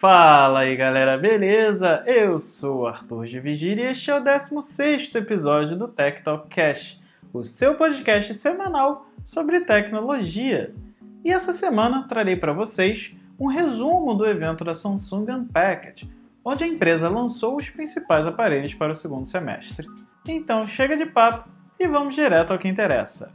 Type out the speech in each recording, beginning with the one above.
Fala aí galera, beleza? Eu sou Arthur de Vigília e este é o 16 episódio do Tech Talk Cash, o seu podcast semanal sobre tecnologia. E essa semana trarei para vocês um resumo do evento da Samsung Unpacked, onde a empresa lançou os principais aparelhos para o segundo semestre. Então chega de papo e vamos direto ao que interessa.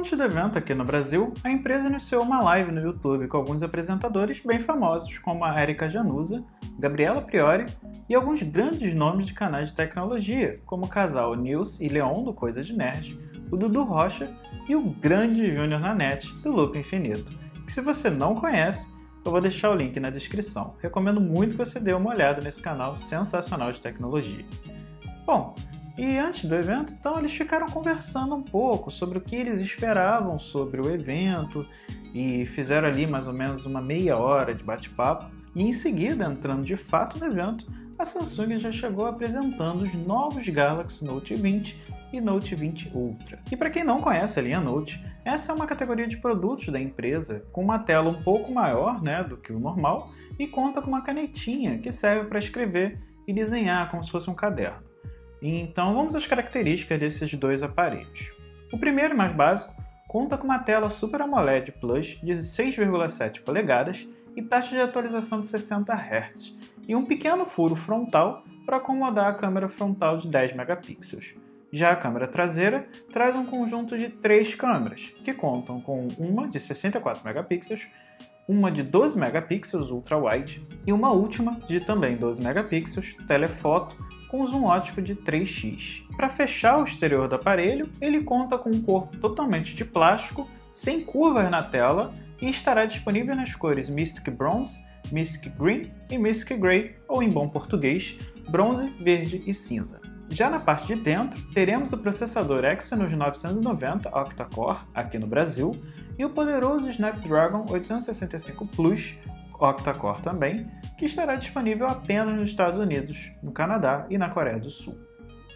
Antes do evento aqui no Brasil, a empresa iniciou uma live no YouTube com alguns apresentadores bem famosos, como a Erika Januza, Gabriela Priori e alguns grandes nomes de canais de tecnologia, como o casal Nils e Leon do Coisa de Nerd, o Dudu Rocha e o grande Júnior Nanete do Loop Infinito, que se você não conhece, eu vou deixar o link na descrição. Recomendo muito que você dê uma olhada nesse canal sensacional de tecnologia. Bom, e antes do evento, então eles ficaram conversando um pouco sobre o que eles esperavam sobre o evento e fizeram ali mais ou menos uma meia hora de bate-papo. E em seguida, entrando de fato no evento, a Samsung já chegou apresentando os novos Galaxy Note 20 e Note 20 Ultra. E para quem não conhece a linha Note, essa é uma categoria de produtos da empresa com uma tela um pouco maior né, do que o normal e conta com uma canetinha que serve para escrever e desenhar como se fosse um caderno. Então vamos às características desses dois aparelhos. O primeiro, mais básico, conta com uma tela Super AMOLED Plus de 6,7 polegadas e taxa de atualização de 60 Hz, e um pequeno furo frontal para acomodar a câmera frontal de 10 megapixels. Já a câmera traseira traz um conjunto de três câmeras, que contam com uma de 64 megapixels, uma de 12 megapixels ultra-wide e uma última de também 12 megapixels telefoto com zoom ótico de 3x. Para fechar o exterior do aparelho, ele conta com um corpo totalmente de plástico, sem curvas na tela e estará disponível nas cores Mystic Bronze, Mystic Green e Mystic Grey, ou em bom português, bronze, verde e cinza. Já na parte de dentro, teremos o processador Exynos 990 octa-core aqui no Brasil e o poderoso Snapdragon 865 Plus octa-core também, que estará disponível apenas nos Estados Unidos, no Canadá e na Coreia do Sul.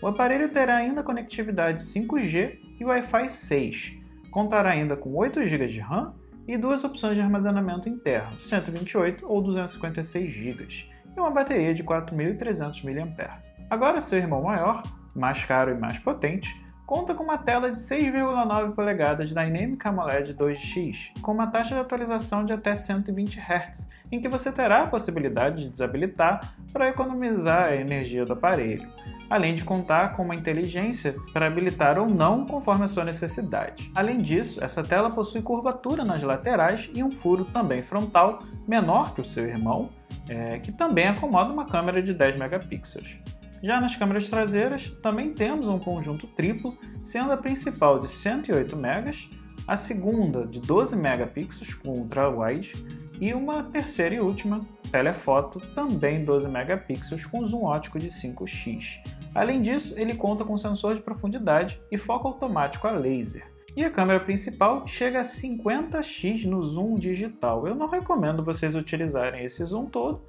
O aparelho terá ainda conectividade 5G e Wi-Fi 6, contará ainda com 8 GB de RAM e duas opções de armazenamento interno, 128 ou 256 GB, e uma bateria de 4.300 mAh. Agora, seu irmão maior, mais caro e mais potente, conta com uma tela de 6,9 polegadas Dynamic AMOLED 2X, com uma taxa de atualização de até 120 Hz, em que você terá a possibilidade de desabilitar para economizar a energia do aparelho, além de contar com uma inteligência para habilitar ou não conforme a sua necessidade. Além disso, essa tela possui curvatura nas laterais e um furo também frontal menor que o seu irmão, é, que também acomoda uma câmera de 10 megapixels. Já nas câmeras traseiras, também temos um conjunto triplo, sendo a principal de 108 megas, a segunda de 12 megapixels com ultra-wide e uma terceira e última, telefoto, também 12 megapixels com zoom ótico de 5x. Além disso, ele conta com sensor de profundidade e foco automático a laser. E a câmera principal chega a 50x no zoom digital. Eu não recomendo vocês utilizarem esse zoom todo,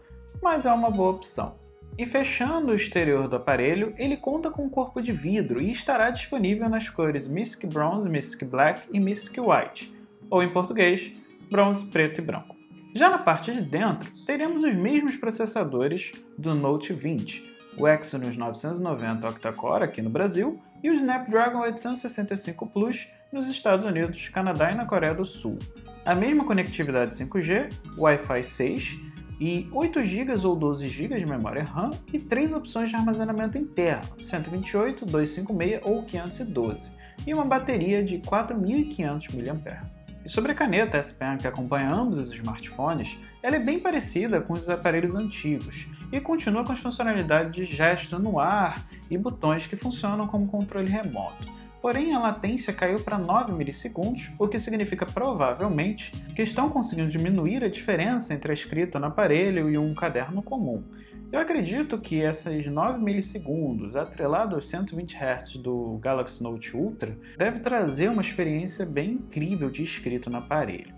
mas é uma boa opção. E fechando o exterior do aparelho, ele conta com um corpo de vidro e estará disponível nas cores Mystic Bronze, Mystic Black e Mystic White, ou em português, bronze, preto e branco. Já na parte de dentro, teremos os mesmos processadores do Note 20, o Exynos 990 octa-core aqui no Brasil e o Snapdragon 865 Plus nos Estados Unidos, Canadá e na Coreia do Sul. A mesma conectividade 5G, Wi-Fi 6 e 8 GB ou 12 GB de memória RAM e três opções de armazenamento interno, 128, 256 ou 512, e uma bateria de 4.500 mAh. E sobre a caneta S Pen que acompanha ambos os smartphones, ela é bem parecida com os aparelhos antigos e continua com as funcionalidades de gesto no ar e botões que funcionam como controle remoto porém a latência caiu para 9 milissegundos, o que significa provavelmente que estão conseguindo diminuir a diferença entre a escrita no aparelho e um caderno comum. Eu acredito que esses 9 milissegundos, atrelado aos 120 Hz do Galaxy Note Ultra, deve trazer uma experiência bem incrível de escrita no aparelho.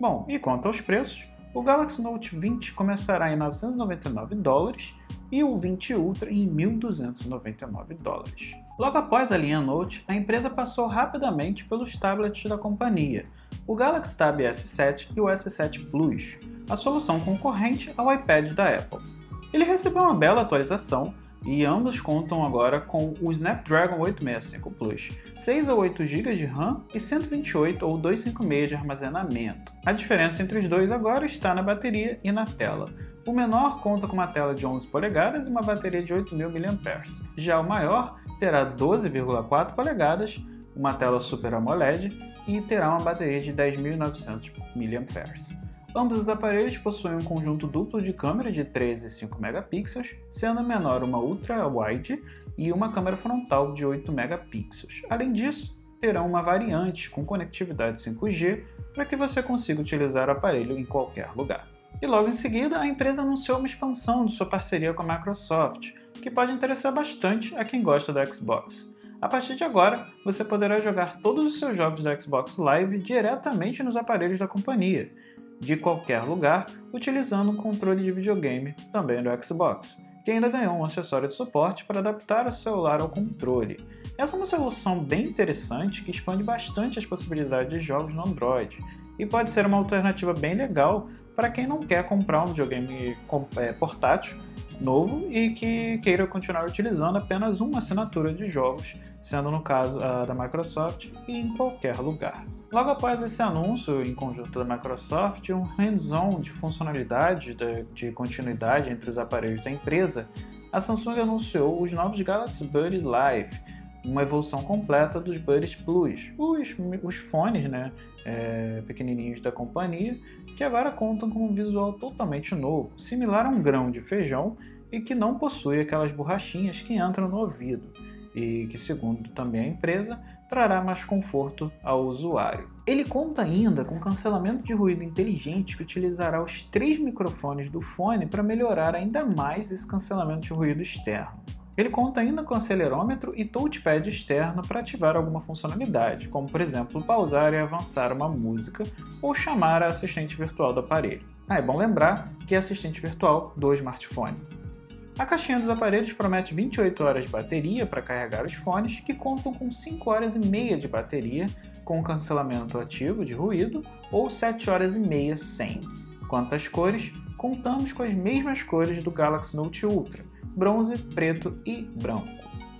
Bom, e quanto aos preços, o Galaxy Note 20 começará em 999 dólares e o 20 Ultra em 1.299 dólares. Logo após a linha Note, a empresa passou rapidamente pelos tablets da companhia, o Galaxy Tab S7 e o S7 Plus, a solução concorrente ao iPad da Apple. Ele recebeu uma bela atualização e ambos contam agora com o Snapdragon 865 Plus, 6 ou 8 GB de RAM e 128 ou 256 de armazenamento. A diferença entre os dois agora está na bateria e na tela. O menor conta com uma tela de 11 polegadas e uma bateria de 8.000 mAh. Já o maior terá 12,4 polegadas, uma tela Super AMOLED e terá uma bateria de 10.900 mAh. Ambos os aparelhos possuem um conjunto duplo de câmeras de 13 e 5 megapixels, sendo a menor uma ultra-wide e uma câmera frontal de 8 megapixels. Além disso, terão uma variante com conectividade 5G para que você consiga utilizar o aparelho em qualquer lugar. E logo em seguida, a empresa anunciou uma expansão de sua parceria com a Microsoft, que pode interessar bastante a quem gosta do Xbox. A partir de agora, você poderá jogar todos os seus jogos da Xbox Live diretamente nos aparelhos da companhia, de qualquer lugar utilizando um controle de videogame também do Xbox, que ainda ganhou um acessório de suporte para adaptar o celular ao controle. Essa é uma solução bem interessante que expande bastante as possibilidades de jogos no Android e pode ser uma alternativa bem legal para quem não quer comprar um videogame é, portátil novo e que queira continuar utilizando apenas uma assinatura de jogos, sendo no caso a da Microsoft, em qualquer lugar. Logo após esse anúncio em conjunto da Microsoft, um hands-on de funcionalidades de continuidade entre os aparelhos da empresa, a Samsung anunciou os novos Galaxy Buds Live, uma evolução completa dos Buds Plus, os, os fones né, é, pequenininhos da companhia, que agora contam com um visual totalmente novo, similar a um grão de feijão e que não possui aquelas borrachinhas que entram no ouvido, e que, segundo também a empresa, trará mais conforto ao usuário. Ele conta ainda com cancelamento de ruído inteligente que utilizará os três microfones do fone para melhorar ainda mais esse cancelamento de ruído externo. Ele conta ainda com acelerômetro e touchpad externo para ativar alguma funcionalidade, como por exemplo pausar e avançar uma música ou chamar a assistente virtual do aparelho. Ah, é bom lembrar que é assistente virtual do smartphone. A caixinha dos aparelhos promete 28 horas de bateria para carregar os fones, que contam com 5 horas e meia de bateria com cancelamento ativo de ruído ou 7 horas e meia sem. Quanto às cores, contamos com as mesmas cores do Galaxy Note Ultra, bronze, preto e branco.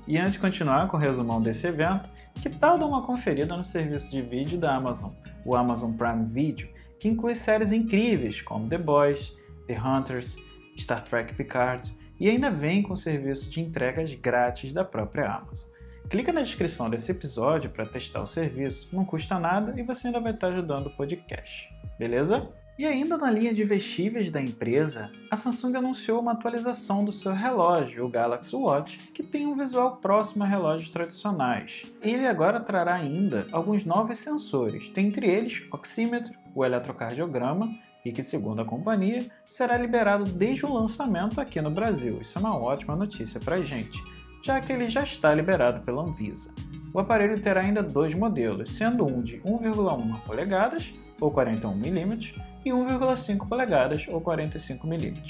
E antes de continuar com o resumão desse evento, que tal dar uma conferida no serviço de vídeo da Amazon, o Amazon Prime Video, que inclui séries incríveis como The Boys, The Hunters, Star Trek Picard e ainda vem com serviço de entregas grátis da própria Amazon. Clica na descrição desse episódio para testar o serviço, não custa nada e você ainda vai estar ajudando o podcast. Beleza? E ainda na linha de vestíveis da empresa, a Samsung anunciou uma atualização do seu relógio, o Galaxy Watch, que tem um visual próximo a relógios tradicionais. Ele agora trará ainda alguns novos sensores, dentre eles oxímetro, o eletrocardiograma e que, segundo a companhia, será liberado desde o lançamento aqui no Brasil. Isso é uma ótima notícia para a gente, já que ele já está liberado pela Anvisa. O aparelho terá ainda dois modelos, sendo um de 1,1 polegadas ou 41 mm e 1,5 polegadas ou 45 mm,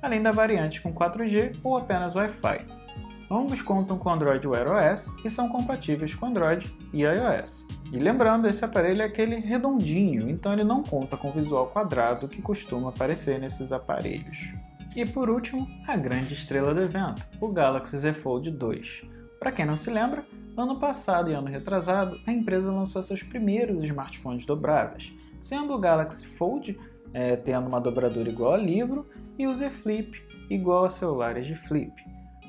além da variante com 4G ou apenas Wi-Fi. Ambos contam com Android Wear OS e são compatíveis com Android e iOS. E lembrando, esse aparelho é aquele redondinho, então ele não conta com o visual quadrado que costuma aparecer nesses aparelhos. E por último, a grande estrela do evento, o Galaxy Z Fold 2. Para quem não se lembra, ano passado e ano retrasado, a empresa lançou seus primeiros smartphones dobráveis, sendo o Galaxy Fold é, tendo uma dobradura igual a livro e o Z Flip igual a celulares de flip.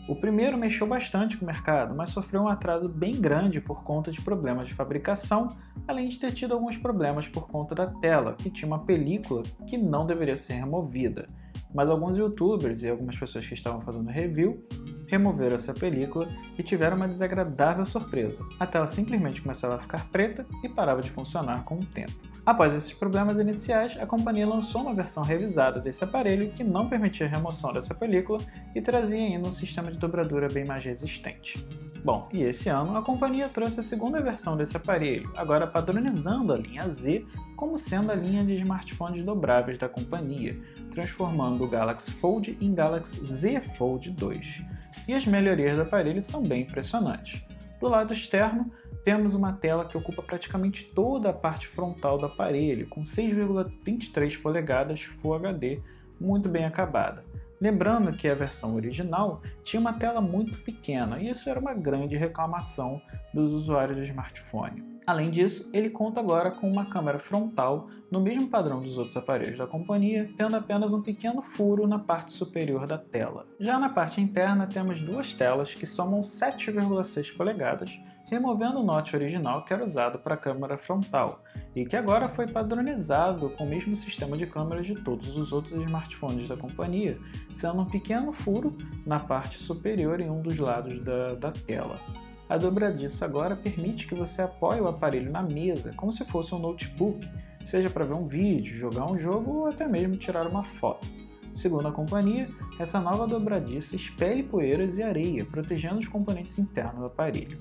O primeiro mexeu bastante com o mercado, mas sofreu um atraso bem grande por conta de problemas de fabricação, além de ter tido alguns problemas por conta da tela, que tinha uma película que não deveria ser removida. Mas alguns youtubers e algumas pessoas que estavam fazendo review removeram essa película e tiveram uma desagradável surpresa. A tela simplesmente começava a ficar preta e parava de funcionar com o tempo. Após esses problemas iniciais, a companhia lançou uma versão revisada desse aparelho que não permitia a remoção dessa película e trazia ainda um sistema de dobradura bem mais resistente. Bom, e esse ano a companhia trouxe a segunda versão desse aparelho, agora padronizando a linha Z como sendo a linha de smartphones dobráveis da companhia, transformando o Galaxy Fold em Galaxy Z Fold 2 e as melhorias do aparelho são bem impressionantes. Do lado externo, temos uma tela que ocupa praticamente toda a parte frontal do aparelho, com 6,23 polegadas Full HD, muito bem acabada. Lembrando que a versão original tinha uma tela muito pequena e isso era uma grande reclamação dos usuários do smartphone. Além disso, ele conta agora com uma câmera frontal no mesmo padrão dos outros aparelhos da companhia, tendo apenas um pequeno furo na parte superior da tela. Já na parte interna, temos duas telas que somam 7,6 polegadas removendo o notch original que era usado para a câmera frontal e que agora foi padronizado com o mesmo sistema de câmeras de todos os outros smartphones da companhia, sendo um pequeno furo na parte superior em um dos lados da, da tela. A dobradiça agora permite que você apoie o aparelho na mesa, como se fosse um notebook, seja para ver um vídeo, jogar um jogo ou até mesmo tirar uma foto. Segundo a companhia, essa nova dobradiça expele poeiras e areia, protegendo os componentes internos do aparelho.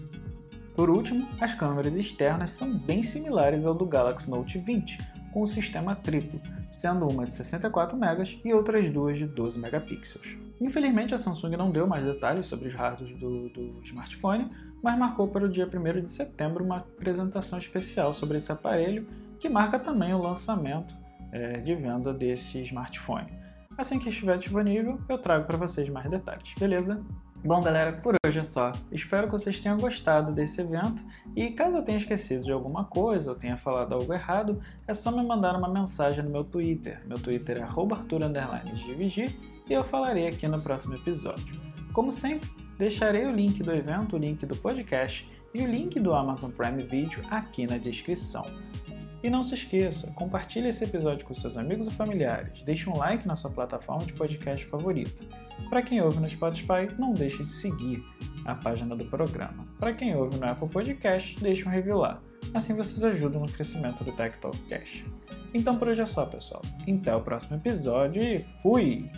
Por último, as câmeras externas são bem similares ao do Galaxy Note 20, com o sistema triplo, sendo uma de 64 MB e outras duas de 12 megapixels. Infelizmente, a Samsung não deu mais detalhes sobre os hardwares do, do smartphone, mas marcou para o dia 1 de setembro uma apresentação especial sobre esse aparelho, que marca também o lançamento é, de venda desse smartphone. Assim que estiver disponível, eu trago para vocês mais detalhes, beleza? Bom, galera, por hoje é só. Espero que vocês tenham gostado desse evento e caso eu tenha esquecido de alguma coisa ou tenha falado algo errado, é só me mandar uma mensagem no meu Twitter. Meu Twitter é arthur__gvg e eu falarei aqui no próximo episódio. Como sempre, deixarei o link do evento, o link do podcast e o link do Amazon Prime Video aqui na descrição. E não se esqueça, compartilhe esse episódio com seus amigos e familiares, deixe um like na sua plataforma de podcast favorita. Para quem ouve no Spotify, não deixe de seguir a página do programa. Para quem ouve no Apple Podcast, deixe um review lá. Assim vocês ajudam no crescimento do Tech Talk Cash. Então por hoje é só, pessoal. Até o próximo episódio e fui!